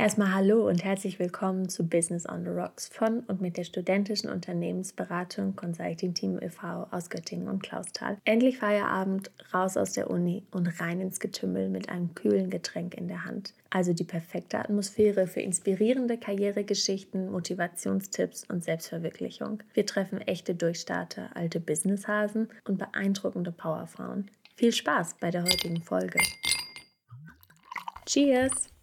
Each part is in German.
Erstmal hallo und herzlich willkommen zu Business on the Rocks von und mit der studentischen Unternehmensberatung Consulting Team e.V. aus Göttingen und Klausthal. Endlich Feierabend, raus aus der Uni und rein ins Getümmel mit einem kühlen Getränk in der Hand. Also die perfekte Atmosphäre für inspirierende Karrieregeschichten, Motivationstipps und Selbstverwirklichung. Wir treffen echte Durchstarter, alte Businesshasen und beeindruckende Powerfrauen. Viel Spaß bei der heutigen Folge. Cheers!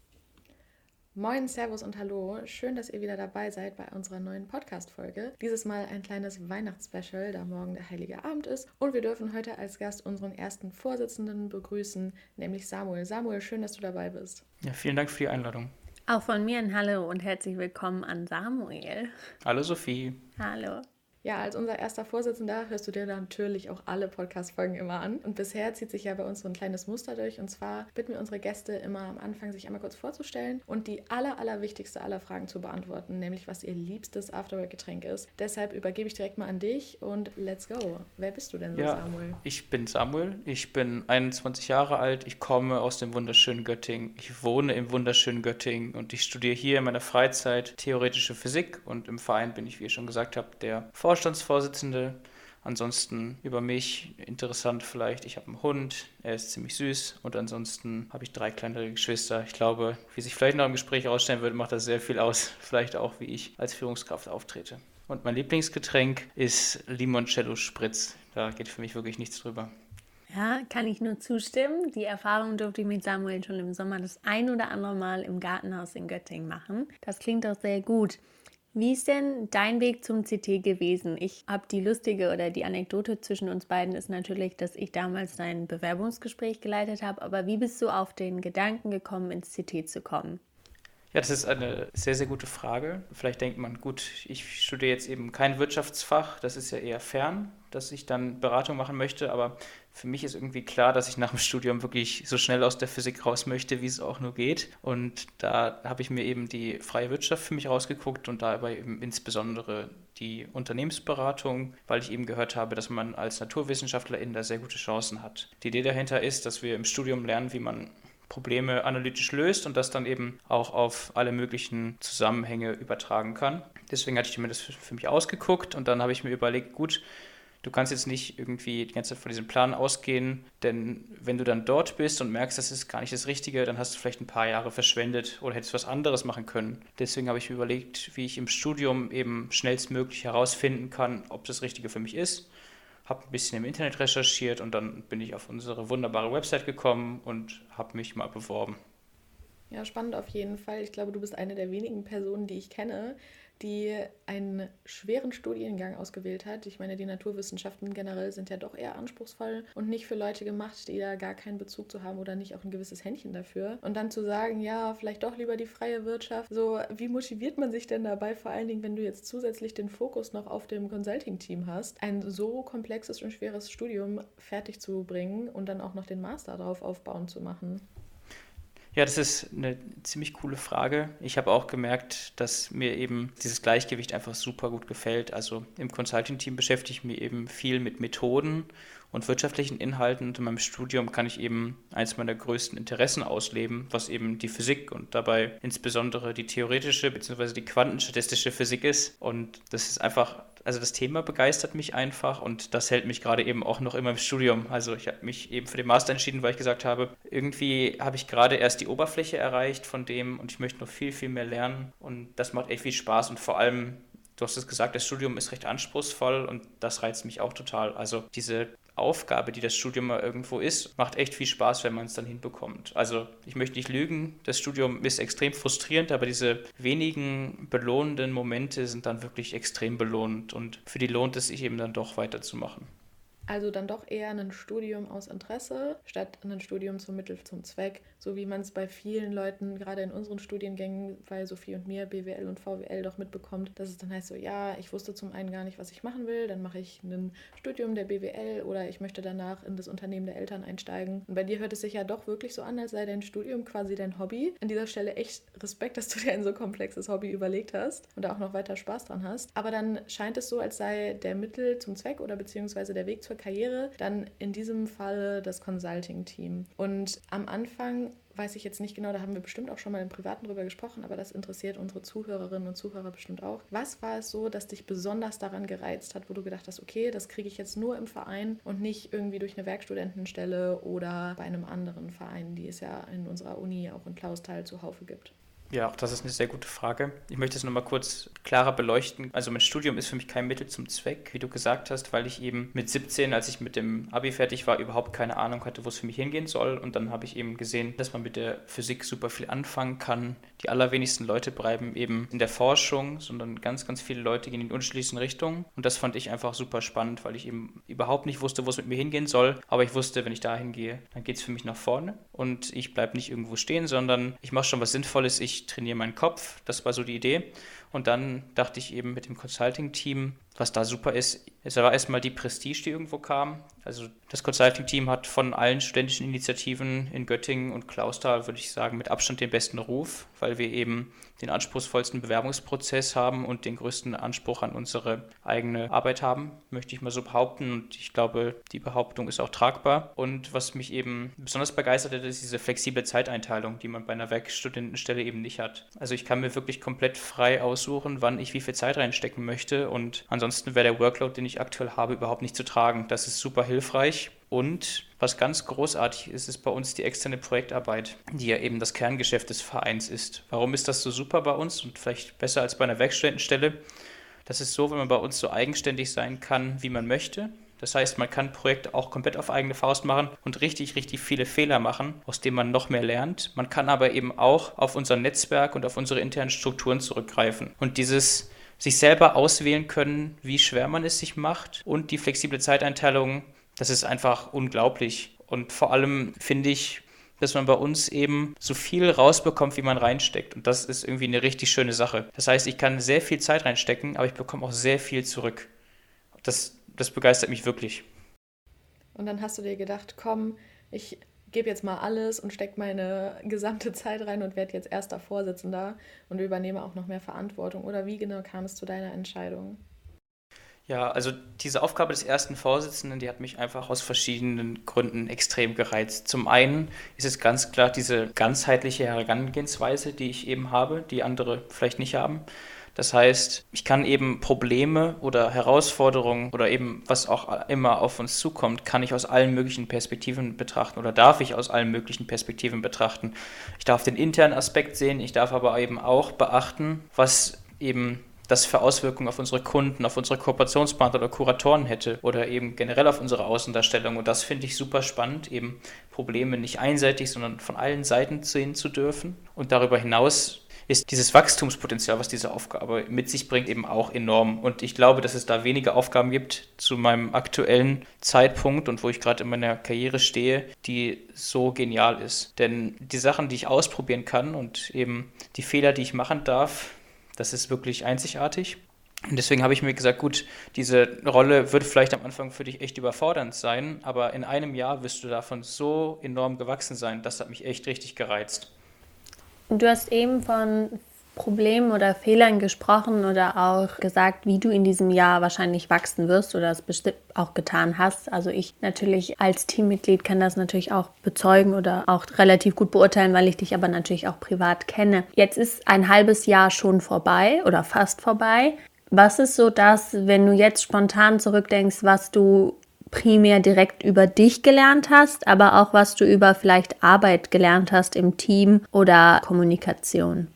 Moin, Servus und Hallo. Schön, dass ihr wieder dabei seid bei unserer neuen Podcast-Folge. Dieses Mal ein kleines Weihnachtsspecial, da morgen der Heilige Abend ist. Und wir dürfen heute als Gast unseren ersten Vorsitzenden begrüßen, nämlich Samuel. Samuel, schön, dass du dabei bist. Ja, vielen Dank für die Einladung. Auch von mir ein Hallo und herzlich willkommen an Samuel. Hallo Sophie. Hallo. Ja, als unser erster Vorsitzender hörst du dir natürlich auch alle Podcast-Folgen immer an. Und bisher zieht sich ja bei uns so ein kleines Muster durch. Und zwar bitten wir unsere Gäste immer am Anfang, sich einmal kurz vorzustellen und die aller, allerwichtigste aller Fragen zu beantworten, nämlich was ihr liebstes Afterwork-Getränk ist. Deshalb übergebe ich direkt mal an dich und let's go. Wer bist du denn so, ja, Samuel? Ich bin Samuel. Ich bin 21 Jahre alt. Ich komme aus dem wunderschönen Göttingen. Ich wohne im wunderschönen Göttingen und ich studiere hier in meiner Freizeit theoretische Physik und im Verein bin ich, wie ich schon gesagt habe, der Forscher Vorstandsvorsitzende. Ansonsten über mich interessant vielleicht, ich habe einen Hund, er ist ziemlich süß und ansonsten habe ich drei kleinere Geschwister. Ich glaube, wie sich vielleicht noch im Gespräch ausstellen würde, macht das sehr viel aus, vielleicht auch wie ich als Führungskraft auftrete. Und mein Lieblingsgetränk ist Limoncello Spritz. Da geht für mich wirklich nichts drüber. Ja, kann ich nur zustimmen. Die Erfahrung durfte ich mit Samuel schon im Sommer das ein oder andere Mal im Gartenhaus in Göttingen machen. Das klingt doch sehr gut. Wie ist denn dein Weg zum CT gewesen? Ich habe die lustige oder die Anekdote zwischen uns beiden ist natürlich, dass ich damals dein Bewerbungsgespräch geleitet habe. Aber wie bist du auf den Gedanken gekommen, ins CT zu kommen? Ja, das ist eine sehr, sehr gute Frage. Vielleicht denkt man, gut, ich studiere jetzt eben kein Wirtschaftsfach, das ist ja eher fern, dass ich dann Beratung machen möchte, aber für mich ist irgendwie klar, dass ich nach dem Studium wirklich so schnell aus der Physik raus möchte, wie es auch nur geht. Und da habe ich mir eben die freie Wirtschaft für mich rausgeguckt und dabei eben insbesondere die Unternehmensberatung, weil ich eben gehört habe, dass man als Naturwissenschaftlerin da sehr gute Chancen hat. Die Idee dahinter ist, dass wir im Studium lernen, wie man Probleme analytisch löst und das dann eben auch auf alle möglichen Zusammenhänge übertragen kann. Deswegen hatte ich mir das für mich ausgeguckt und dann habe ich mir überlegt, gut, du kannst jetzt nicht irgendwie die ganze Zeit von diesem Plan ausgehen, denn wenn du dann dort bist und merkst, das ist gar nicht das Richtige, dann hast du vielleicht ein paar Jahre verschwendet oder hättest was anderes machen können. Deswegen habe ich mir überlegt, wie ich im Studium eben schnellstmöglich herausfinden kann, ob das Richtige für mich ist habe ein bisschen im Internet recherchiert und dann bin ich auf unsere wunderbare Website gekommen und habe mich mal beworben. Ja, spannend auf jeden Fall. Ich glaube, du bist eine der wenigen Personen, die ich kenne, die einen schweren Studiengang ausgewählt hat. Ich meine, die Naturwissenschaften generell sind ja doch eher anspruchsvoll und nicht für Leute gemacht, die da gar keinen Bezug zu haben oder nicht auch ein gewisses Händchen dafür. Und dann zu sagen, ja, vielleicht doch lieber die freie Wirtschaft. So, wie motiviert man sich denn dabei, vor allen Dingen, wenn du jetzt zusätzlich den Fokus noch auf dem Consulting-Team hast, ein so komplexes und schweres Studium fertig zu bringen und dann auch noch den Master darauf aufbauen zu machen? Ja, das ist eine ziemlich coole Frage. Ich habe auch gemerkt, dass mir eben dieses Gleichgewicht einfach super gut gefällt. Also im Consulting-Team beschäftige ich mich eben viel mit Methoden und wirtschaftlichen Inhalten und in meinem Studium kann ich eben eins meiner größten Interessen ausleben, was eben die Physik und dabei insbesondere die theoretische bzw. die quantenstatistische Physik ist. Und das ist einfach also das Thema begeistert mich einfach und das hält mich gerade eben auch noch immer im Studium. Also ich habe mich eben für den Master entschieden, weil ich gesagt habe, irgendwie habe ich gerade erst die Oberfläche erreicht von dem und ich möchte noch viel, viel mehr lernen und das macht echt viel Spaß und vor allem Du hast es gesagt, das Studium ist recht anspruchsvoll und das reizt mich auch total. Also diese Aufgabe, die das Studium mal irgendwo ist, macht echt viel Spaß, wenn man es dann hinbekommt. Also ich möchte nicht lügen, das Studium ist extrem frustrierend, aber diese wenigen belohnenden Momente sind dann wirklich extrem belohnend und für die lohnt es sich eben dann doch weiterzumachen. Also dann doch eher ein Studium aus Interesse statt ein Studium zum Mittel zum Zweck, so wie man es bei vielen Leuten, gerade in unseren Studiengängen, bei Sophie und mir, BWL und VWL, doch mitbekommt, dass es dann heißt so, ja, ich wusste zum einen gar nicht, was ich machen will, dann mache ich ein Studium der BWL oder ich möchte danach in das Unternehmen der Eltern einsteigen. Und bei dir hört es sich ja doch wirklich so an, als sei dein Studium quasi dein Hobby. An dieser Stelle echt Respekt, dass du dir ein so komplexes Hobby überlegt hast und da auch noch weiter Spaß dran hast. Aber dann scheint es so, als sei der Mittel zum Zweck oder beziehungsweise der Weg zur Karriere dann in diesem Falle das Consulting-Team. Und am Anfang weiß ich jetzt nicht genau, da haben wir bestimmt auch schon mal im Privaten drüber gesprochen, aber das interessiert unsere Zuhörerinnen und Zuhörer bestimmt auch. Was war es so, dass dich besonders daran gereizt hat, wo du gedacht hast, okay, das kriege ich jetzt nur im Verein und nicht irgendwie durch eine Werkstudentenstelle oder bei einem anderen Verein, die es ja in unserer Uni auch in Klausthal zuhauf gibt? Ja, auch das ist eine sehr gute Frage. Ich möchte es nochmal kurz klarer beleuchten. Also mein Studium ist für mich kein Mittel zum Zweck, wie du gesagt hast, weil ich eben mit 17, als ich mit dem Abi fertig war, überhaupt keine Ahnung hatte, wo es für mich hingehen soll. Und dann habe ich eben gesehen, dass man mit der Physik super viel anfangen kann. Die allerwenigsten Leute bleiben eben in der Forschung, sondern ganz, ganz viele Leute gehen in die Richtungen. Und das fand ich einfach super spannend, weil ich eben überhaupt nicht wusste, wo es mit mir hingehen soll. Aber ich wusste, wenn ich da hingehe, dann geht es für mich nach vorne. Und ich bleibe nicht irgendwo stehen, sondern ich mache schon was Sinnvolles. Ich trainiere meinen Kopf. Das war so die Idee. Und dann dachte ich eben mit dem Consulting-Team, was da super ist, es war erstmal die Prestige, die irgendwo kam. Also das Consulting-Team hat von allen studentischen Initiativen in Göttingen und Klausthal, würde ich sagen, mit Abstand den besten Ruf, weil wir eben den anspruchsvollsten Bewerbungsprozess haben und den größten Anspruch an unsere eigene Arbeit haben, möchte ich mal so behaupten. Und ich glaube, die Behauptung ist auch tragbar. Und was mich eben besonders begeistert hat, ist diese flexible Zeiteinteilung, die man bei einer Werkstudentenstelle eben nicht hat. Also ich kann mir wirklich komplett frei aussuchen, wann ich wie viel Zeit reinstecken möchte. Und ansonsten wäre der Workload, den ich aktuell habe, überhaupt nicht zu tragen. Das ist super hilfreich. Und was ganz großartig ist, ist bei uns die externe Projektarbeit, die ja eben das Kerngeschäft des Vereins ist. Warum ist das so super bei uns und vielleicht besser als bei einer Werkstudentenstelle? Das ist so, wenn man bei uns so eigenständig sein kann, wie man möchte. Das heißt, man kann Projekte auch komplett auf eigene Faust machen und richtig, richtig viele Fehler machen, aus denen man noch mehr lernt. Man kann aber eben auch auf unser Netzwerk und auf unsere internen Strukturen zurückgreifen. Und dieses sich selber auswählen können, wie schwer man es sich macht und die flexible Zeiteinteilung das ist einfach unglaublich. Und vor allem finde ich, dass man bei uns eben so viel rausbekommt, wie man reinsteckt. Und das ist irgendwie eine richtig schöne Sache. Das heißt, ich kann sehr viel Zeit reinstecken, aber ich bekomme auch sehr viel zurück. Das, das begeistert mich wirklich. Und dann hast du dir gedacht, komm, ich gebe jetzt mal alles und stecke meine gesamte Zeit rein und werde jetzt erster Vorsitzender und übernehme auch noch mehr Verantwortung. Oder wie genau kam es zu deiner Entscheidung? Ja, also diese Aufgabe des ersten Vorsitzenden, die hat mich einfach aus verschiedenen Gründen extrem gereizt. Zum einen ist es ganz klar diese ganzheitliche Herangehensweise, die ich eben habe, die andere vielleicht nicht haben. Das heißt, ich kann eben Probleme oder Herausforderungen oder eben was auch immer auf uns zukommt, kann ich aus allen möglichen Perspektiven betrachten oder darf ich aus allen möglichen Perspektiven betrachten. Ich darf den internen Aspekt sehen, ich darf aber eben auch beachten, was eben das für Auswirkungen auf unsere Kunden, auf unsere Kooperationspartner oder Kuratoren hätte oder eben generell auf unsere Außendarstellung. Und das finde ich super spannend, eben Probleme nicht einseitig, sondern von allen Seiten sehen zu dürfen. Und darüber hinaus ist dieses Wachstumspotenzial, was diese Aufgabe mit sich bringt, eben auch enorm. Und ich glaube, dass es da wenige Aufgaben gibt zu meinem aktuellen Zeitpunkt und wo ich gerade in meiner Karriere stehe, die so genial ist. Denn die Sachen, die ich ausprobieren kann und eben die Fehler, die ich machen darf, das ist wirklich einzigartig. Und deswegen habe ich mir gesagt, gut, diese Rolle wird vielleicht am Anfang für dich echt überfordernd sein, aber in einem Jahr wirst du davon so enorm gewachsen sein. Das hat mich echt richtig gereizt. Du hast eben von Problemen oder Fehlern gesprochen oder auch gesagt, wie du in diesem Jahr wahrscheinlich wachsen wirst oder es bestimmt auch getan hast. Also ich natürlich als Teammitglied kann das natürlich auch bezeugen oder auch relativ gut beurteilen, weil ich dich aber natürlich auch privat kenne. Jetzt ist ein halbes Jahr schon vorbei oder fast vorbei. Was ist so das, wenn du jetzt spontan zurückdenkst, was du primär direkt über dich gelernt hast, aber auch was du über vielleicht Arbeit gelernt hast im Team oder Kommunikation?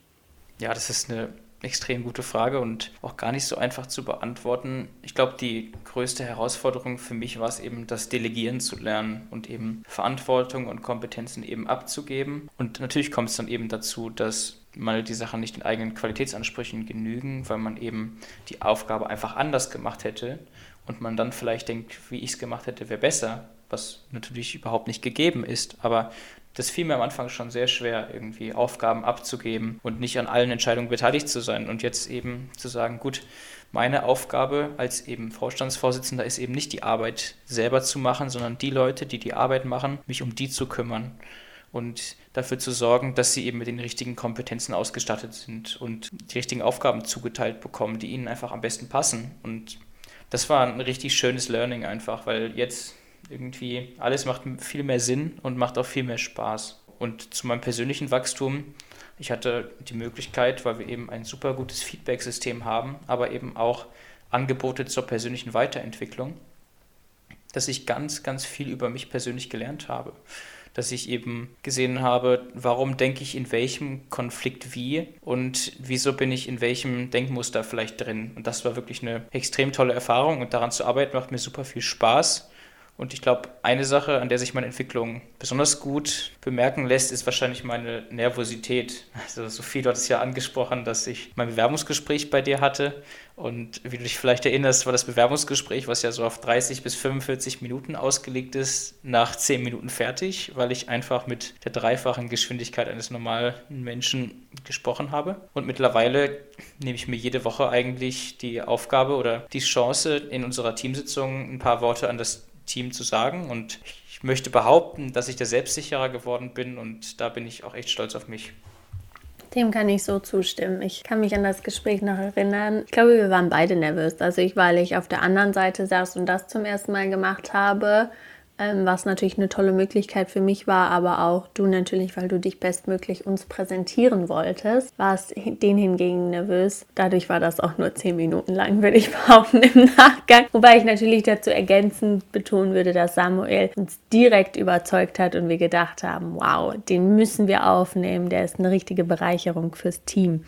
Ja, das ist eine extrem gute Frage und auch gar nicht so einfach zu beantworten. Ich glaube, die größte Herausforderung für mich war es eben, das Delegieren zu lernen und eben Verantwortung und Kompetenzen eben abzugeben. Und natürlich kommt es dann eben dazu, dass mal die Sachen nicht den eigenen Qualitätsansprüchen genügen, weil man eben die Aufgabe einfach anders gemacht hätte und man dann vielleicht denkt, wie ich es gemacht hätte, wäre besser, was natürlich überhaupt nicht gegeben ist. Aber das fiel mir am Anfang schon sehr schwer, irgendwie Aufgaben abzugeben und nicht an allen Entscheidungen beteiligt zu sein. Und jetzt eben zu sagen, gut, meine Aufgabe als eben Vorstandsvorsitzender ist eben nicht die Arbeit selber zu machen, sondern die Leute, die die Arbeit machen, mich um die zu kümmern und dafür zu sorgen, dass sie eben mit den richtigen Kompetenzen ausgestattet sind und die richtigen Aufgaben zugeteilt bekommen, die ihnen einfach am besten passen. Und das war ein richtig schönes Learning einfach, weil jetzt irgendwie alles macht viel mehr Sinn und macht auch viel mehr Spaß. Und zu meinem persönlichen Wachstum, ich hatte die Möglichkeit, weil wir eben ein super gutes Feedback-System haben, aber eben auch Angebote zur persönlichen Weiterentwicklung, dass ich ganz, ganz viel über mich persönlich gelernt habe. Dass ich eben gesehen habe, warum denke ich in welchem Konflikt wie und wieso bin ich in welchem Denkmuster vielleicht drin. Und das war wirklich eine extrem tolle Erfahrung und daran zu arbeiten macht mir super viel Spaß. Und ich glaube, eine Sache, an der sich meine Entwicklung besonders gut bemerken lässt, ist wahrscheinlich meine Nervosität. Also Sophie, du hattest ja angesprochen, dass ich mein Bewerbungsgespräch bei dir hatte. Und wie du dich vielleicht erinnerst, war das Bewerbungsgespräch, was ja so auf 30 bis 45 Minuten ausgelegt ist, nach 10 Minuten fertig, weil ich einfach mit der dreifachen Geschwindigkeit eines normalen Menschen gesprochen habe. Und mittlerweile nehme ich mir jede Woche eigentlich die Aufgabe oder die Chance, in unserer Teamsitzung ein paar Worte an das Team zu sagen. Und ich möchte behaupten, dass ich da selbstsicherer geworden bin und da bin ich auch echt stolz auf mich. Dem kann ich so zustimmen. Ich kann mich an das Gespräch noch erinnern. Ich glaube, wir waren beide nervös. Also ich, weil ich auf der anderen Seite saß und das zum ersten Mal gemacht habe ähm, was natürlich eine tolle Möglichkeit für mich war, aber auch du natürlich, weil du dich bestmöglich uns präsentieren wolltest, warst den hingegen nervös. Dadurch war das auch nur zehn Minuten lang, würde ich behaupten, im Nachgang. Wobei ich natürlich dazu ergänzend betonen würde, dass Samuel uns direkt überzeugt hat und wir gedacht haben, wow, den müssen wir aufnehmen, der ist eine richtige Bereicherung fürs Team.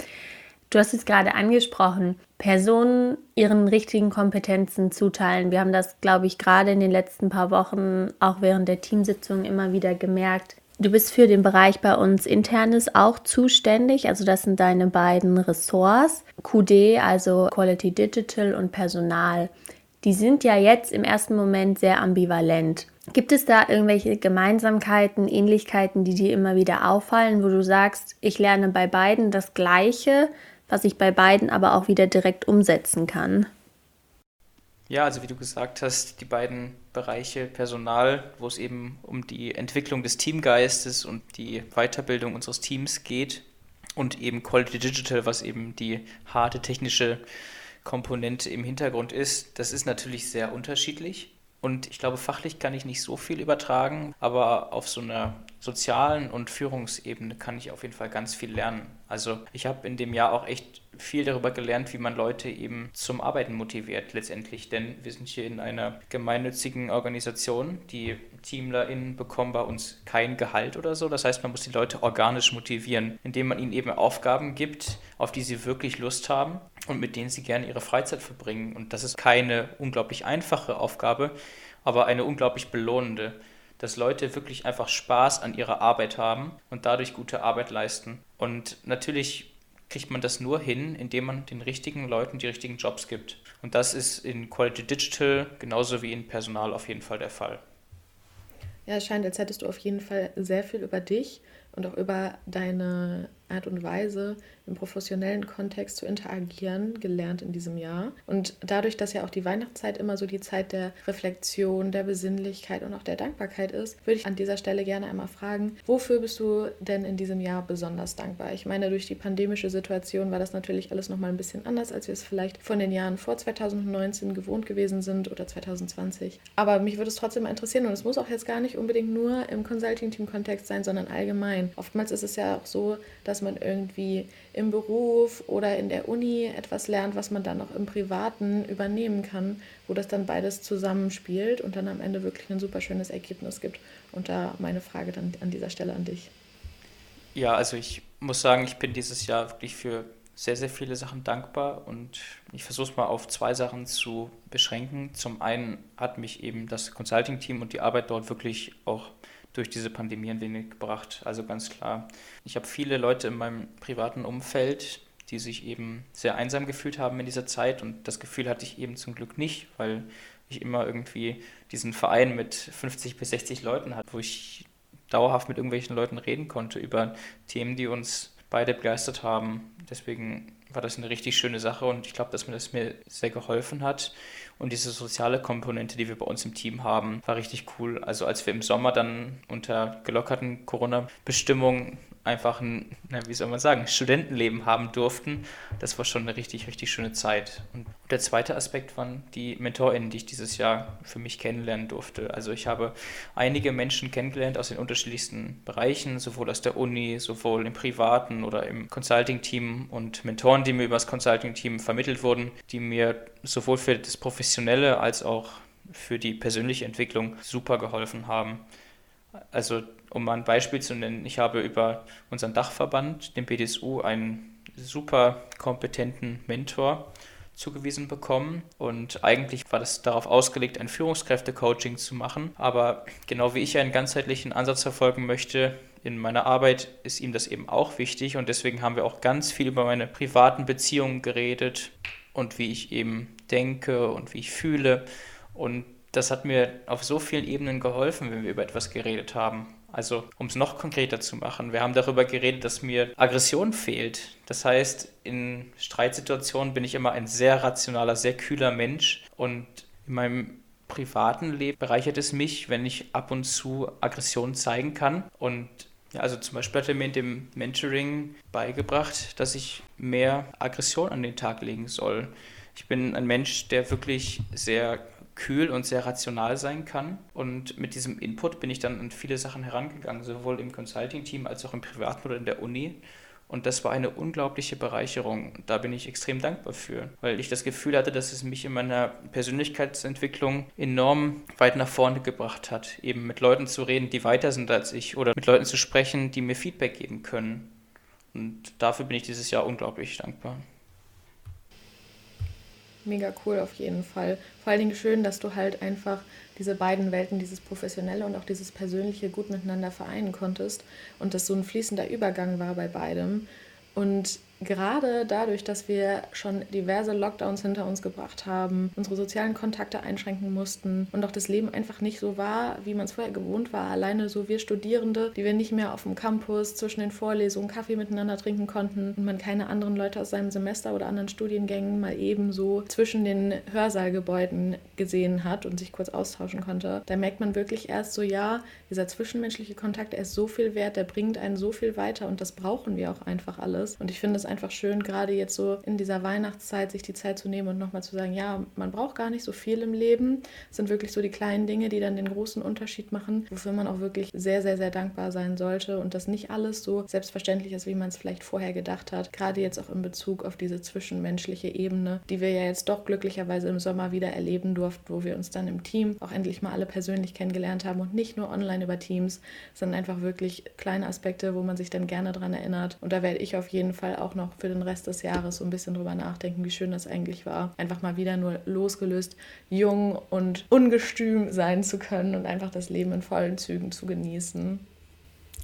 Du hast es gerade angesprochen, Personen ihren richtigen Kompetenzen zuteilen. Wir haben das, glaube ich, gerade in den letzten paar Wochen auch während der Teamsitzung immer wieder gemerkt. Du bist für den Bereich bei uns Internes auch zuständig. Also das sind deine beiden Ressorts. QD, also Quality Digital und Personal. Die sind ja jetzt im ersten Moment sehr ambivalent. Gibt es da irgendwelche Gemeinsamkeiten, Ähnlichkeiten, die dir immer wieder auffallen, wo du sagst, ich lerne bei beiden das Gleiche, was ich bei beiden aber auch wieder direkt umsetzen kann. Ja, also wie du gesagt hast, die beiden Bereiche Personal, wo es eben um die Entwicklung des Teamgeistes und die Weiterbildung unseres Teams geht und eben Quality Digital, was eben die harte technische Komponente im Hintergrund ist, das ist natürlich sehr unterschiedlich. Und ich glaube, fachlich kann ich nicht so viel übertragen, aber auf so einer sozialen und Führungsebene kann ich auf jeden Fall ganz viel lernen. Also ich habe in dem Jahr auch echt viel darüber gelernt, wie man Leute eben zum Arbeiten motiviert letztendlich. Denn wir sind hier in einer gemeinnützigen Organisation. Die TeamlerInnen bekommen bei uns kein Gehalt oder so. Das heißt, man muss die Leute organisch motivieren, indem man ihnen eben Aufgaben gibt, auf die sie wirklich Lust haben und mit denen sie gerne ihre Freizeit verbringen. Und das ist keine unglaublich einfache Aufgabe, aber eine unglaublich belohnende dass Leute wirklich einfach Spaß an ihrer Arbeit haben und dadurch gute Arbeit leisten. Und natürlich kriegt man das nur hin, indem man den richtigen Leuten die richtigen Jobs gibt. Und das ist in Quality Digital genauso wie in Personal auf jeden Fall der Fall. Ja, es scheint, als hättest du auf jeden Fall sehr viel über dich und auch über deine Art und Weise im professionellen Kontext zu interagieren gelernt in diesem Jahr. Und dadurch, dass ja auch die Weihnachtszeit immer so die Zeit der Reflexion, der Besinnlichkeit und auch der Dankbarkeit ist, würde ich an dieser Stelle gerne einmal fragen, wofür bist du denn in diesem Jahr besonders dankbar? Ich meine, durch die pandemische Situation war das natürlich alles nochmal ein bisschen anders, als wir es vielleicht von den Jahren vor 2019 gewohnt gewesen sind oder 2020. Aber mich würde es trotzdem interessieren und es muss auch jetzt gar nicht unbedingt nur im Consulting-Team-Kontext sein, sondern allgemein. Oftmals ist es ja auch so, dass man irgendwie im Beruf oder in der Uni etwas lernt, was man dann auch im Privaten übernehmen kann, wo das dann beides zusammenspielt und dann am Ende wirklich ein super schönes Ergebnis gibt. Und da meine Frage dann an dieser Stelle an dich. Ja, also ich muss sagen, ich bin dieses Jahr wirklich für sehr, sehr viele Sachen dankbar und ich versuche es mal auf zwei Sachen zu beschränken. Zum einen hat mich eben das Consulting-Team und die Arbeit dort wirklich auch durch diese Pandemie ein wenig gebracht. Also ganz klar, ich habe viele Leute in meinem privaten Umfeld, die sich eben sehr einsam gefühlt haben in dieser Zeit und das Gefühl hatte ich eben zum Glück nicht, weil ich immer irgendwie diesen Verein mit 50 bis 60 Leuten hatte, wo ich dauerhaft mit irgendwelchen Leuten reden konnte über Themen, die uns beide begeistert haben. Deswegen war das eine richtig schöne Sache und ich glaube, dass mir das mir sehr geholfen hat. Und diese soziale Komponente, die wir bei uns im Team haben, war richtig cool. Also als wir im Sommer dann unter gelockerten Corona-Bestimmungen einfach ein, wie soll man sagen, Studentenleben haben durften. Das war schon eine richtig, richtig schöne Zeit. Und der zweite Aspekt waren die MentorInnen, die ich dieses Jahr für mich kennenlernen durfte. Also ich habe einige Menschen kennengelernt aus den unterschiedlichsten Bereichen, sowohl aus der Uni, sowohl im privaten oder im Consulting-Team und Mentoren, die mir über das Consulting-Team vermittelt wurden, die mir sowohl für das Professionelle als auch für die persönliche Entwicklung super geholfen haben. Also um mal ein Beispiel zu nennen, ich habe über unseren Dachverband, den BDSU, einen super kompetenten Mentor zugewiesen bekommen. Und eigentlich war das darauf ausgelegt, ein Führungskräfte-Coaching zu machen. Aber genau wie ich einen ganzheitlichen Ansatz verfolgen möchte, in meiner Arbeit ist ihm das eben auch wichtig. Und deswegen haben wir auch ganz viel über meine privaten Beziehungen geredet und wie ich eben denke und wie ich fühle. Und das hat mir auf so vielen Ebenen geholfen, wenn wir über etwas geredet haben. Also, um es noch konkreter zu machen, wir haben darüber geredet, dass mir Aggression fehlt. Das heißt, in Streitsituationen bin ich immer ein sehr rationaler, sehr kühler Mensch und in meinem privaten Leben bereichert es mich, wenn ich ab und zu Aggression zeigen kann. Und ja, also zum Beispiel hat er mir in dem Mentoring beigebracht, dass ich mehr Aggression an den Tag legen soll. Ich bin ein Mensch, der wirklich sehr kühl und sehr rational sein kann. Und mit diesem Input bin ich dann an viele Sachen herangegangen, sowohl im Consulting-Team als auch im Privaten oder in der Uni. Und das war eine unglaubliche Bereicherung. Da bin ich extrem dankbar für, weil ich das Gefühl hatte, dass es mich in meiner Persönlichkeitsentwicklung enorm weit nach vorne gebracht hat. Eben mit Leuten zu reden, die weiter sind als ich oder mit Leuten zu sprechen, die mir Feedback geben können. Und dafür bin ich dieses Jahr unglaublich dankbar. Mega cool auf jeden Fall. Vor allen Dingen schön, dass du halt einfach diese beiden Welten, dieses professionelle und auch dieses persönliche gut miteinander vereinen konntest und dass so ein fließender Übergang war bei beidem. Und gerade dadurch, dass wir schon diverse Lockdowns hinter uns gebracht haben, unsere sozialen Kontakte einschränken mussten und auch das Leben einfach nicht so war, wie man es vorher gewohnt war. Alleine so wir Studierende, die wir nicht mehr auf dem Campus zwischen den Vorlesungen Kaffee miteinander trinken konnten und man keine anderen Leute aus seinem Semester oder anderen Studiengängen mal eben so zwischen den Hörsaalgebäuden gesehen hat und sich kurz austauschen konnte. Da merkt man wirklich erst so, ja, dieser zwischenmenschliche Kontakt, er ist so viel wert, der bringt einen so viel weiter und das brauchen wir auch einfach alles. Und ich finde es einfach schön, gerade jetzt so in dieser Weihnachtszeit sich die Zeit zu nehmen und nochmal zu sagen, ja, man braucht gar nicht so viel im Leben. Es sind wirklich so die kleinen Dinge, die dann den großen Unterschied machen, wofür man auch wirklich sehr, sehr, sehr dankbar sein sollte und dass nicht alles so selbstverständlich ist, wie man es vielleicht vorher gedacht hat. Gerade jetzt auch in Bezug auf diese zwischenmenschliche Ebene, die wir ja jetzt doch glücklicherweise im Sommer wieder erleben durften, wo wir uns dann im Team auch endlich mal alle persönlich kennengelernt haben und nicht nur online über Teams, sondern einfach wirklich kleine Aspekte, wo man sich dann gerne dran erinnert. Und da werde ich auf jeden Fall auch noch noch für den Rest des Jahres so ein bisschen drüber nachdenken, wie schön das eigentlich war. Einfach mal wieder nur losgelöst, jung und ungestüm sein zu können und einfach das Leben in vollen Zügen zu genießen.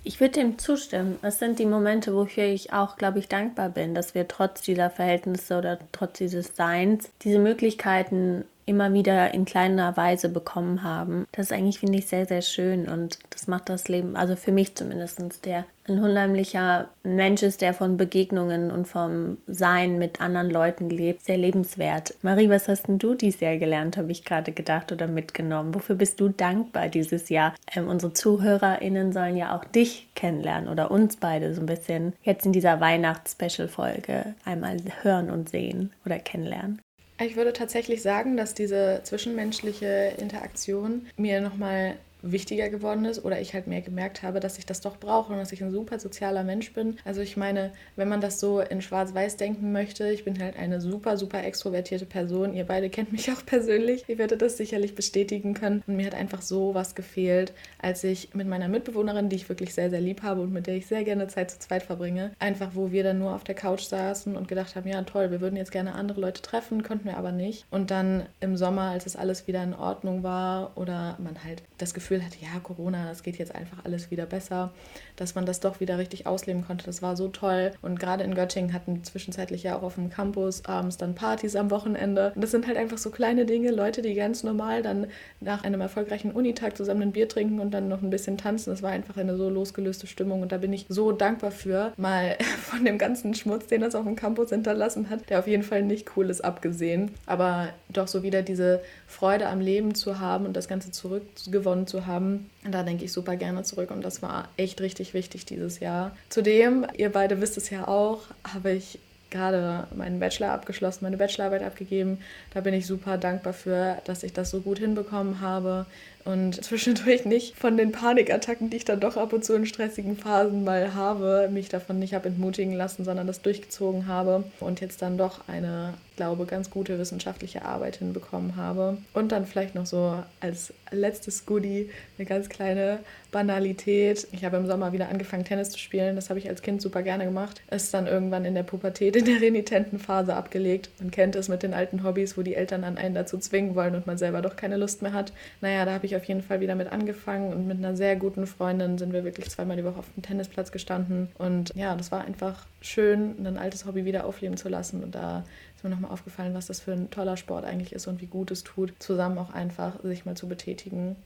Ich würde dem zustimmen. Es sind die Momente, wofür ich auch, glaube ich, dankbar bin, dass wir trotz dieser Verhältnisse oder trotz dieses Seins diese Möglichkeiten immer wieder in kleiner Weise bekommen haben. Das ist eigentlich, finde ich, sehr, sehr schön und das macht das Leben, also für mich zumindest, der ein unheimlicher Mensch ist, der von Begegnungen und vom Sein mit anderen Leuten lebt, sehr lebenswert. Marie, was hast denn du dieses Jahr gelernt, habe ich gerade gedacht oder mitgenommen? Wofür bist du dankbar dieses Jahr? Ähm, unsere ZuhörerInnen sollen ja auch dich kennenlernen oder uns beide so ein bisschen jetzt in dieser Weihnachts-Special-Folge einmal hören und sehen oder kennenlernen. Ich würde tatsächlich sagen, dass diese zwischenmenschliche Interaktion mir nochmal wichtiger geworden ist oder ich halt mehr gemerkt habe, dass ich das doch brauche und dass ich ein super sozialer Mensch bin. Also ich meine, wenn man das so in schwarz-weiß denken möchte, ich bin halt eine super, super extrovertierte Person. Ihr beide kennt mich auch persönlich. Ihr werdet das sicherlich bestätigen können. Und mir hat einfach so was gefehlt, als ich mit meiner Mitbewohnerin, die ich wirklich sehr, sehr lieb habe und mit der ich sehr gerne Zeit zu zweit verbringe, einfach wo wir dann nur auf der Couch saßen und gedacht haben, ja toll, wir würden jetzt gerne andere Leute treffen, konnten wir aber nicht. Und dann im Sommer, als es alles wieder in Ordnung war oder man halt das Gefühl Gefühl hatte, ja, Corona, das geht jetzt einfach alles wieder besser, dass man das doch wieder richtig ausleben konnte. Das war so toll. Und gerade in Göttingen hatten zwischenzeitlich ja auch auf dem Campus abends dann Partys am Wochenende. Und das sind halt einfach so kleine Dinge, Leute, die ganz normal dann nach einem erfolgreichen Unitag zusammen ein Bier trinken und dann noch ein bisschen tanzen. Das war einfach eine so losgelöste Stimmung. Und da bin ich so dankbar für, mal von dem ganzen Schmutz, den das auf dem Campus hinterlassen hat, der auf jeden Fall nicht cool ist, abgesehen. Aber doch so wieder diese Freude am Leben zu haben und das Ganze zurückgewonnen zu haben. Da denke ich super gerne zurück und das war echt richtig wichtig dieses Jahr. Zudem, ihr beide wisst es ja auch, habe ich gerade meinen Bachelor abgeschlossen, meine Bachelorarbeit abgegeben. Da bin ich super dankbar für, dass ich das so gut hinbekommen habe und zwischendurch nicht von den Panikattacken, die ich dann doch ab und zu in stressigen Phasen mal habe, mich davon nicht habe entmutigen lassen, sondern das durchgezogen habe und jetzt dann doch eine, glaube ganz gute wissenschaftliche Arbeit hinbekommen habe. Und dann vielleicht noch so als letztes Goodie eine ganz kleine Banalität. Ich habe im Sommer wieder angefangen, Tennis zu spielen. Das habe ich als Kind super gerne gemacht. Ist dann irgendwann in der Pubertät, in der renitenten Phase abgelegt. Man kennt es mit den alten Hobbys, wo die Eltern an einen dazu zwingen wollen und man selber doch keine Lust mehr hat. Naja, da habe ich auf jeden Fall wieder mit angefangen und mit einer sehr guten Freundin sind wir wirklich zweimal die Woche auf dem Tennisplatz gestanden. Und ja, das war einfach schön, ein altes Hobby wieder aufleben zu lassen. Und da ist mir nochmal aufgefallen, was das für ein toller Sport eigentlich ist und wie gut es tut, zusammen auch einfach sich mal zu betätigen.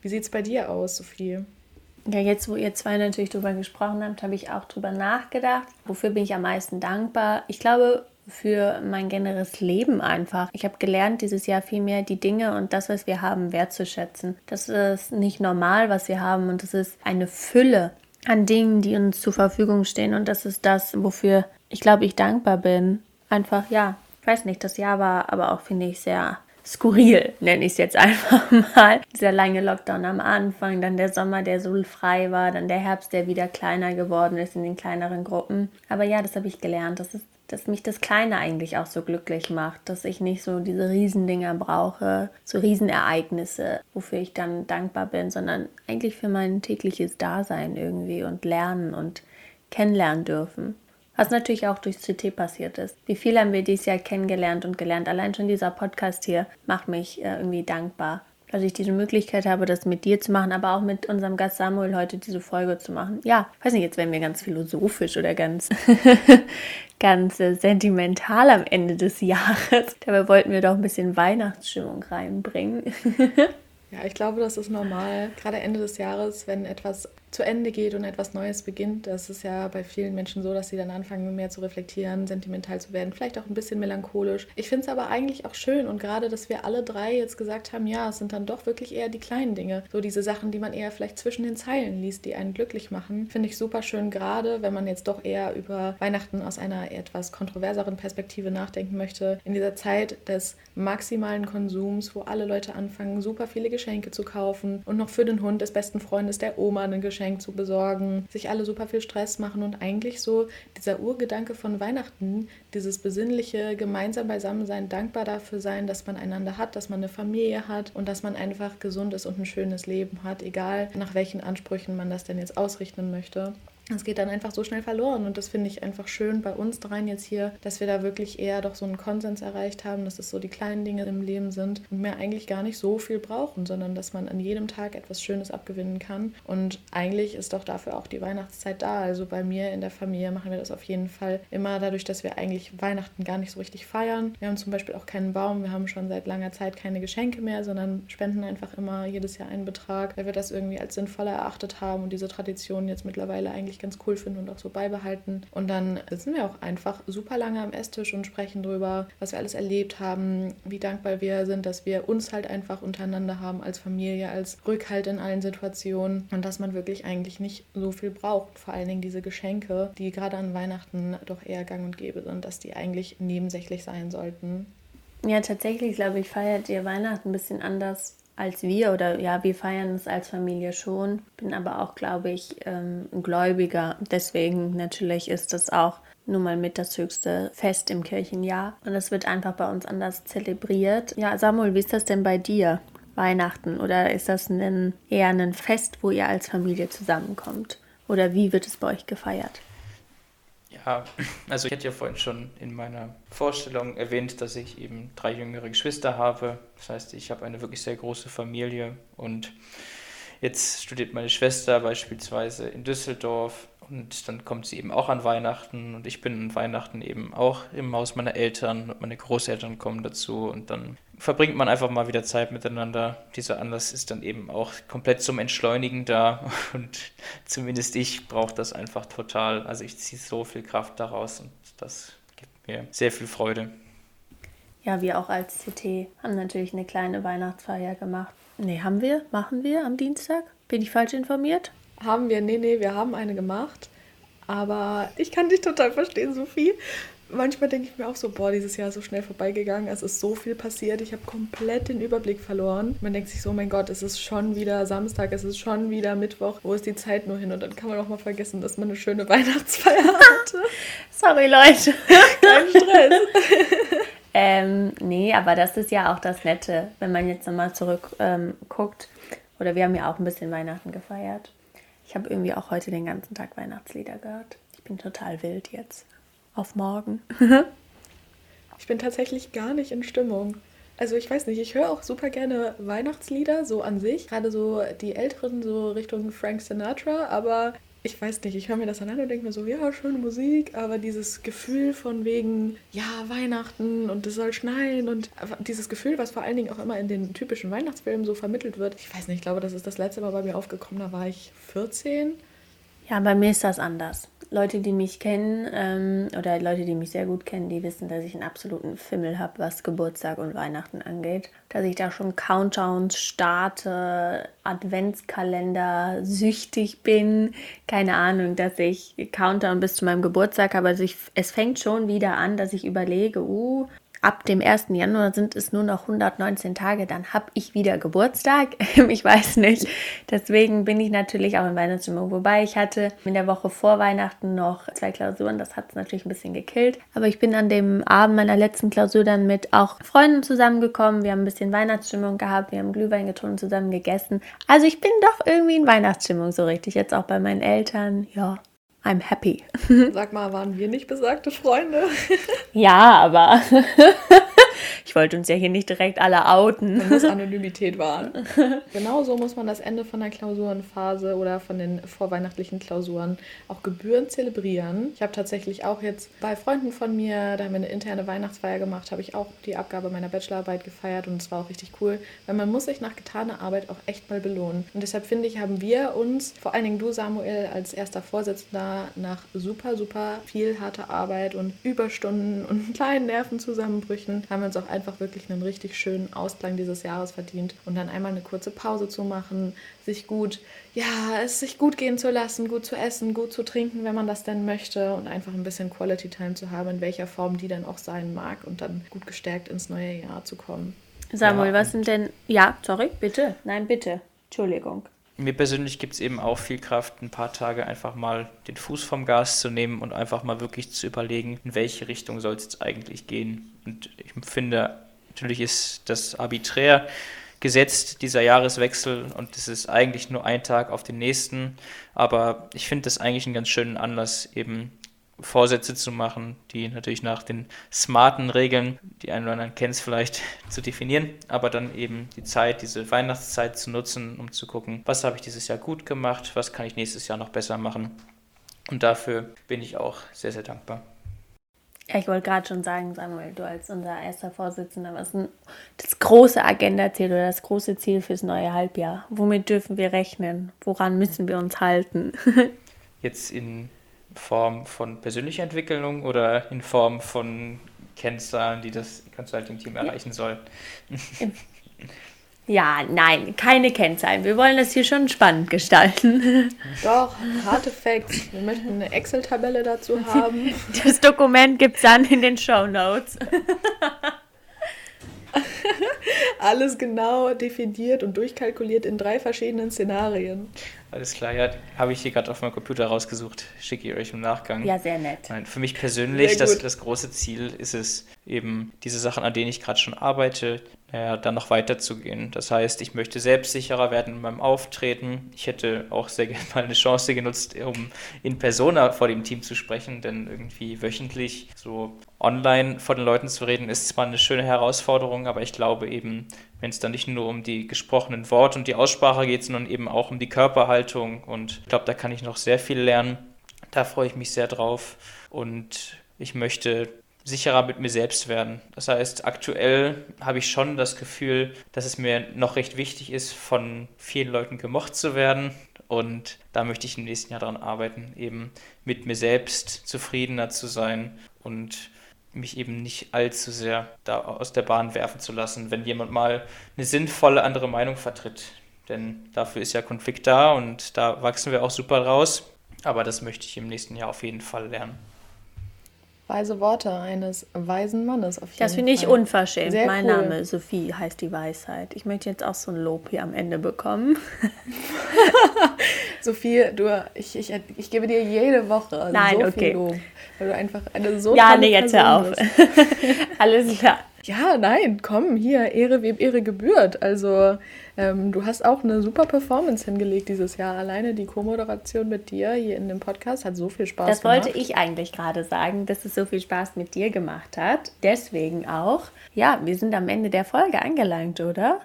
Wie sieht es bei dir aus, Sophie? Ja, jetzt, wo ihr zwei natürlich drüber gesprochen habt, habe ich auch drüber nachgedacht. Wofür bin ich am meisten dankbar? Ich glaube, für mein generelles Leben einfach. Ich habe gelernt, dieses Jahr viel mehr die Dinge und das, was wir haben, wertzuschätzen. Das ist nicht normal, was wir haben und das ist eine Fülle an Dingen, die uns zur Verfügung stehen und das ist das, wofür ich glaube, ich dankbar bin. Einfach, ja, ich weiß nicht, das Jahr war aber auch, finde ich, sehr skurril, nenne ich es jetzt einfach mal. Dieser lange Lockdown am Anfang, dann der Sommer, der so frei war, dann der Herbst, der wieder kleiner geworden ist in den kleineren Gruppen. Aber ja, das habe ich gelernt. Das ist dass mich das Kleine eigentlich auch so glücklich macht, dass ich nicht so diese Riesendinger brauche, so Riesenereignisse, wofür ich dann dankbar bin, sondern eigentlich für mein tägliches Dasein irgendwie und lernen und kennenlernen dürfen. Was natürlich auch durch CT passiert ist. Wie viel haben wir dieses Jahr kennengelernt und gelernt? Allein schon dieser Podcast hier macht mich äh, irgendwie dankbar dass ich diese Möglichkeit habe, das mit dir zu machen, aber auch mit unserem Gast Samuel heute diese Folge zu machen. Ja, weiß nicht, jetzt werden wir ganz philosophisch oder ganz, ganz sentimental am Ende des Jahres. Dabei wollten wir doch ein bisschen Weihnachtsstimmung reinbringen. ja, ich glaube, das ist normal. Gerade Ende des Jahres, wenn etwas zu Ende geht und etwas Neues beginnt. Das ist ja bei vielen Menschen so, dass sie dann anfangen, mehr zu reflektieren, sentimental zu werden, vielleicht auch ein bisschen melancholisch. Ich finde es aber eigentlich auch schön und gerade, dass wir alle drei jetzt gesagt haben, ja, es sind dann doch wirklich eher die kleinen Dinge. So diese Sachen, die man eher vielleicht zwischen den Zeilen liest, die einen glücklich machen, finde ich super schön, gerade wenn man jetzt doch eher über Weihnachten aus einer etwas kontroverseren Perspektive nachdenken möchte. In dieser Zeit des maximalen Konsums, wo alle Leute anfangen, super viele Geschenke zu kaufen und noch für den Hund des besten Freundes der Oma ein Geschenk Geschenk zu besorgen, sich alle super viel Stress machen und eigentlich so dieser Urgedanke von Weihnachten, dieses besinnliche gemeinsam beisammen sein, dankbar dafür sein, dass man einander hat, dass man eine Familie hat und dass man einfach gesund ist und ein schönes Leben hat, egal nach welchen Ansprüchen man das denn jetzt ausrichten möchte. Es geht dann einfach so schnell verloren und das finde ich einfach schön bei uns dreien jetzt hier, dass wir da wirklich eher doch so einen Konsens erreicht haben, dass es so die kleinen Dinge im Leben sind und wir eigentlich gar nicht so viel brauchen, sondern dass man an jedem Tag etwas Schönes abgewinnen kann und eigentlich ist doch dafür auch die Weihnachtszeit da. Also bei mir in der Familie machen wir das auf jeden Fall immer dadurch, dass wir eigentlich Weihnachten gar nicht so richtig feiern. Wir haben zum Beispiel auch keinen Baum, wir haben schon seit langer Zeit keine Geschenke mehr, sondern spenden einfach immer jedes Jahr einen Betrag, weil wir das irgendwie als sinnvoll erachtet haben und diese Tradition jetzt mittlerweile eigentlich ganz cool finden und auch so beibehalten. Und dann sitzen wir auch einfach super lange am Esstisch und sprechen darüber, was wir alles erlebt haben, wie dankbar wir sind, dass wir uns halt einfach untereinander haben als Familie, als Rückhalt in allen Situationen und dass man wirklich eigentlich nicht so viel braucht. Vor allen Dingen diese Geschenke, die gerade an Weihnachten doch eher gang und gäbe sind, dass die eigentlich nebensächlich sein sollten. Ja, tatsächlich, glaube ich, feiert ihr Weihnachten ein bisschen anders als wir oder ja, wir feiern es als Familie schon. Bin aber auch, glaube ich, ähm, Gläubiger. Deswegen natürlich ist das auch nun mal mit das höchste Fest im Kirchenjahr. Und es wird einfach bei uns anders zelebriert. Ja, Samuel, wie ist das denn bei dir? Weihnachten oder ist das ein, eher ein Fest, wo ihr als Familie zusammenkommt? Oder wie wird es bei euch gefeiert? Ja, also ich hatte ja vorhin schon in meiner Vorstellung erwähnt, dass ich eben drei jüngere Geschwister habe. Das heißt, ich habe eine wirklich sehr große Familie und jetzt studiert meine Schwester beispielsweise in Düsseldorf und dann kommt sie eben auch an Weihnachten und ich bin an Weihnachten eben auch im Haus meiner Eltern und meine Großeltern kommen dazu und dann verbringt man einfach mal wieder Zeit miteinander. Dieser Anlass ist dann eben auch komplett zum Entschleunigen da und zumindest ich brauche das einfach total. Also ich ziehe so viel Kraft daraus und das gibt mir sehr viel Freude. Ja, wir auch als CT haben natürlich eine kleine Weihnachtsfeier gemacht. Nee, haben wir? Machen wir am Dienstag? Bin ich falsch informiert? Haben wir? Nee, nee, wir haben eine gemacht. Aber ich kann dich total verstehen, Sophie. Manchmal denke ich mir auch so, boah, dieses Jahr ist so schnell vorbeigegangen, es ist so viel passiert, ich habe komplett den Überblick verloren. Man denkt sich so, mein Gott, es ist schon wieder Samstag, es ist schon wieder Mittwoch, wo ist die Zeit nur hin? Und dann kann man auch mal vergessen, dass man eine schöne Weihnachtsfeier hatte. Sorry, Leute. Kein Stress. ähm, nee, aber das ist ja auch das Nette, wenn man jetzt nochmal zurück ähm, guckt. Oder wir haben ja auch ein bisschen Weihnachten gefeiert. Ich habe irgendwie auch heute den ganzen Tag Weihnachtslieder gehört. Ich bin total wild jetzt. Auf morgen. ich bin tatsächlich gar nicht in Stimmung. Also ich weiß nicht, ich höre auch super gerne Weihnachtslieder, so an sich. Gerade so die älteren, so Richtung Frank Sinatra, aber ich weiß nicht, ich höre mir das an und denke mir so, ja, schöne Musik, aber dieses Gefühl von wegen, ja, Weihnachten und es soll schneien und dieses Gefühl, was vor allen Dingen auch immer in den typischen Weihnachtsfilmen so vermittelt wird, ich weiß nicht, ich glaube, das ist das letzte Mal bei mir aufgekommen, da war ich 14. Ja, bei mir ist das anders. Leute, die mich kennen ähm, oder Leute, die mich sehr gut kennen, die wissen, dass ich einen absoluten Fimmel habe, was Geburtstag und Weihnachten angeht. Dass ich da schon Countdowns starte, Adventskalender süchtig bin. Keine Ahnung, dass ich Countdown bis zu meinem Geburtstag habe. Also ich, es fängt schon wieder an, dass ich überlege, uh, ab dem 1. Januar sind es nur noch 119 Tage, dann habe ich wieder Geburtstag. ich weiß nicht. Deswegen bin ich natürlich auch in Weihnachtsstimmung. Wobei ich hatte in der Woche vor Weihnachten noch zwei Klausuren. Das hat es natürlich ein bisschen gekillt. Aber ich bin an dem Abend meiner letzten Klausur dann mit auch Freunden zusammengekommen. Wir haben ein bisschen Weihnachtsstimmung gehabt. Wir haben Glühwein getrunken, zusammen gegessen. Also ich bin doch irgendwie in Weihnachtsstimmung so richtig. Jetzt auch bei meinen Eltern. Ja, I'm happy. Sag mal, waren wir nicht besagte Freunde? ja, aber ich wollte uns ja hier nicht direkt alle outen. Man muss Anonymität wahren. genau so muss man das Ende von der Klausurenphase oder von den vorweihnachtlichen Klausuren auch gebührend zelebrieren. Ich habe tatsächlich auch jetzt bei Freunden von mir, da haben wir eine interne Weihnachtsfeier gemacht, habe ich auch die Abgabe meiner Bachelorarbeit gefeiert und es war auch richtig cool, weil man muss sich nach getaner Arbeit auch echt mal belohnen. Und deshalb finde ich, haben wir uns, vor allen Dingen du Samuel als erster Vorsitzender, nach super, super viel harter Arbeit und Überstunden und kleinen Nervenzusammenbrüchen, haben wir uns auch einfach wirklich einen richtig schönen Ausklang dieses Jahres verdient und dann einmal eine kurze Pause zu machen, sich gut, ja, es sich gut gehen zu lassen, gut zu essen, gut zu trinken, wenn man das denn möchte und einfach ein bisschen Quality Time zu haben, in welcher Form die dann auch sein mag und dann gut gestärkt ins neue Jahr zu kommen. Samuel, ja. was sind denn, ja, sorry, bitte, nein, bitte, Entschuldigung mir persönlich gibt es eben auch viel Kraft, ein paar Tage einfach mal den Fuß vom Gas zu nehmen und einfach mal wirklich zu überlegen, in welche Richtung soll es jetzt eigentlich gehen. Und ich finde, natürlich ist das arbiträr gesetzt, dieser Jahreswechsel, und es ist eigentlich nur ein Tag auf den nächsten. Aber ich finde das eigentlich einen ganz schönen Anlass, eben Vorsätze zu machen, die natürlich nach den smarten Regeln, die einen oder anderen kennt vielleicht, zu definieren, aber dann eben die Zeit, diese Weihnachtszeit zu nutzen, um zu gucken, was habe ich dieses Jahr gut gemacht, was kann ich nächstes Jahr noch besser machen. Und dafür bin ich auch sehr, sehr dankbar. Ja, ich wollte gerade schon sagen, Samuel, du als unser erster Vorsitzender, was ein, das große Agenda-Ziel oder das große Ziel fürs neue Halbjahr? Womit dürfen wir rechnen? Woran müssen wir uns halten? Jetzt in Form von persönlicher Entwicklung oder in Form von Kennzahlen, die das Consulting-Team erreichen soll? Ja, nein, keine Kennzahlen. Wir wollen das hier schon spannend gestalten. Doch, harte Facts. Wir möchten eine Excel-Tabelle dazu haben. Das Dokument gibt es dann in den Show Notes. Alles genau definiert und durchkalkuliert in drei verschiedenen Szenarien. Alles klar, ja, habe ich hier gerade auf meinem Computer rausgesucht. Schicke ich euch im Nachgang. Ja, sehr nett. Nein, für mich persönlich, das, das große Ziel ist es, eben diese Sachen, an denen ich gerade schon arbeite, naja, dann noch weiterzugehen. Das heißt, ich möchte selbstsicherer werden in meinem Auftreten. Ich hätte auch sehr gerne mal eine Chance genutzt, um in Persona vor dem Team zu sprechen, denn irgendwie wöchentlich so online vor den Leuten zu reden, ist zwar eine schöne Herausforderung, aber ich glaube eben, wenn es dann nicht nur um die gesprochenen Worte und die Aussprache geht, sondern eben auch um die Körperhaltung. Und ich glaube, da kann ich noch sehr viel lernen. Da freue ich mich sehr drauf. Und ich möchte sicherer mit mir selbst werden. Das heißt, aktuell habe ich schon das Gefühl, dass es mir noch recht wichtig ist, von vielen Leuten gemocht zu werden. Und da möchte ich im nächsten Jahr daran arbeiten, eben mit mir selbst zufriedener zu sein und mich eben nicht allzu sehr da aus der Bahn werfen zu lassen, wenn jemand mal eine sinnvolle andere Meinung vertritt. Denn dafür ist ja Konflikt da und da wachsen wir auch super raus. Aber das möchte ich im nächsten Jahr auf jeden Fall lernen. Weise Worte eines weisen Mannes auf jeden Das finde ich unverschämt. Sehr mein cool. Name Sophie heißt die Weisheit. Ich möchte jetzt auch so ein Lob hier am Ende bekommen. Sophie, du, ich, ich, ich gebe dir jede Woche Nein, so okay. viel Lob, weil du einfach eine so Ja, nee, jetzt hör auf. Alles klar. Ja, nein, komm, hier, Ehre wem Ehre gebührt. Also, ähm, du hast auch eine super Performance hingelegt dieses Jahr. Alleine die Co-Moderation mit dir hier in dem Podcast hat so viel Spaß das gemacht. Das wollte ich eigentlich gerade sagen, dass es so viel Spaß mit dir gemacht hat. Deswegen auch, ja, wir sind am Ende der Folge angelangt, oder?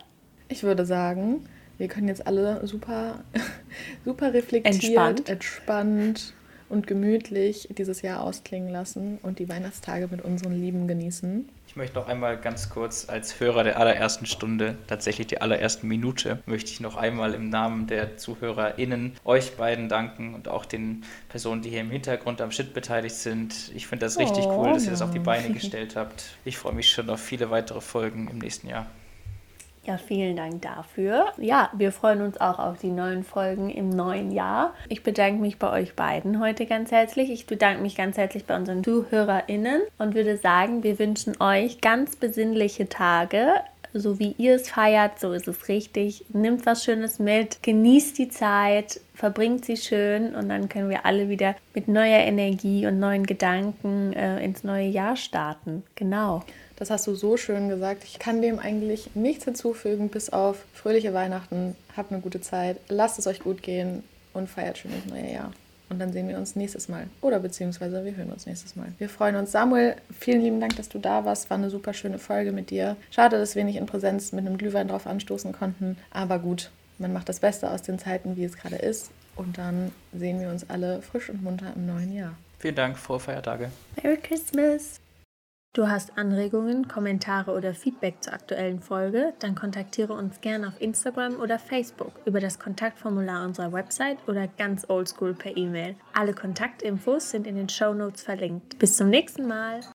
Ich würde sagen, wir können jetzt alle super, super reflektiert, entspannt. entspannt und gemütlich dieses Jahr ausklingen lassen und die Weihnachtstage mit unseren Lieben genießen. Ich möchte noch einmal ganz kurz als Hörer der allerersten Stunde, tatsächlich der allerersten Minute, möchte ich noch einmal im Namen der ZuhörerInnen euch beiden danken und auch den Personen, die hier im Hintergrund am Shit beteiligt sind. Ich finde das richtig oh, cool, dass ihr das auf die Beine gestellt habt. Ich freue mich schon auf viele weitere Folgen im nächsten Jahr. Ja, vielen Dank dafür. Ja, wir freuen uns auch auf die neuen Folgen im neuen Jahr. Ich bedanke mich bei euch beiden heute ganz herzlich. Ich bedanke mich ganz herzlich bei unseren ZuhörerInnen und würde sagen, wir wünschen euch ganz besinnliche Tage. So wie ihr es feiert, so ist es richtig. Nimmt was Schönes mit, genießt die Zeit, verbringt sie schön und dann können wir alle wieder mit neuer Energie und neuen Gedanken äh, ins neue Jahr starten. Genau. Das hast du so schön gesagt. Ich kann dem eigentlich nichts hinzufügen, bis auf fröhliche Weihnachten. Habt eine gute Zeit, lasst es euch gut gehen und feiert schön das neue Jahr. Und dann sehen wir uns nächstes Mal. Oder beziehungsweise wir hören uns nächstes Mal. Wir freuen uns. Samuel, vielen lieben Dank, dass du da warst. War eine super schöne Folge mit dir. Schade, dass wir nicht in Präsenz mit einem Glühwein drauf anstoßen konnten. Aber gut, man macht das Beste aus den Zeiten, wie es gerade ist. Und dann sehen wir uns alle frisch und munter im neuen Jahr. Vielen Dank, frohe Feiertage. Merry Christmas. Du hast Anregungen, Kommentare oder Feedback zur aktuellen Folge? Dann kontaktiere uns gerne auf Instagram oder Facebook über das Kontaktformular unserer Website oder ganz oldschool per E-Mail. Alle Kontaktinfos sind in den Show Notes verlinkt. Bis zum nächsten Mal.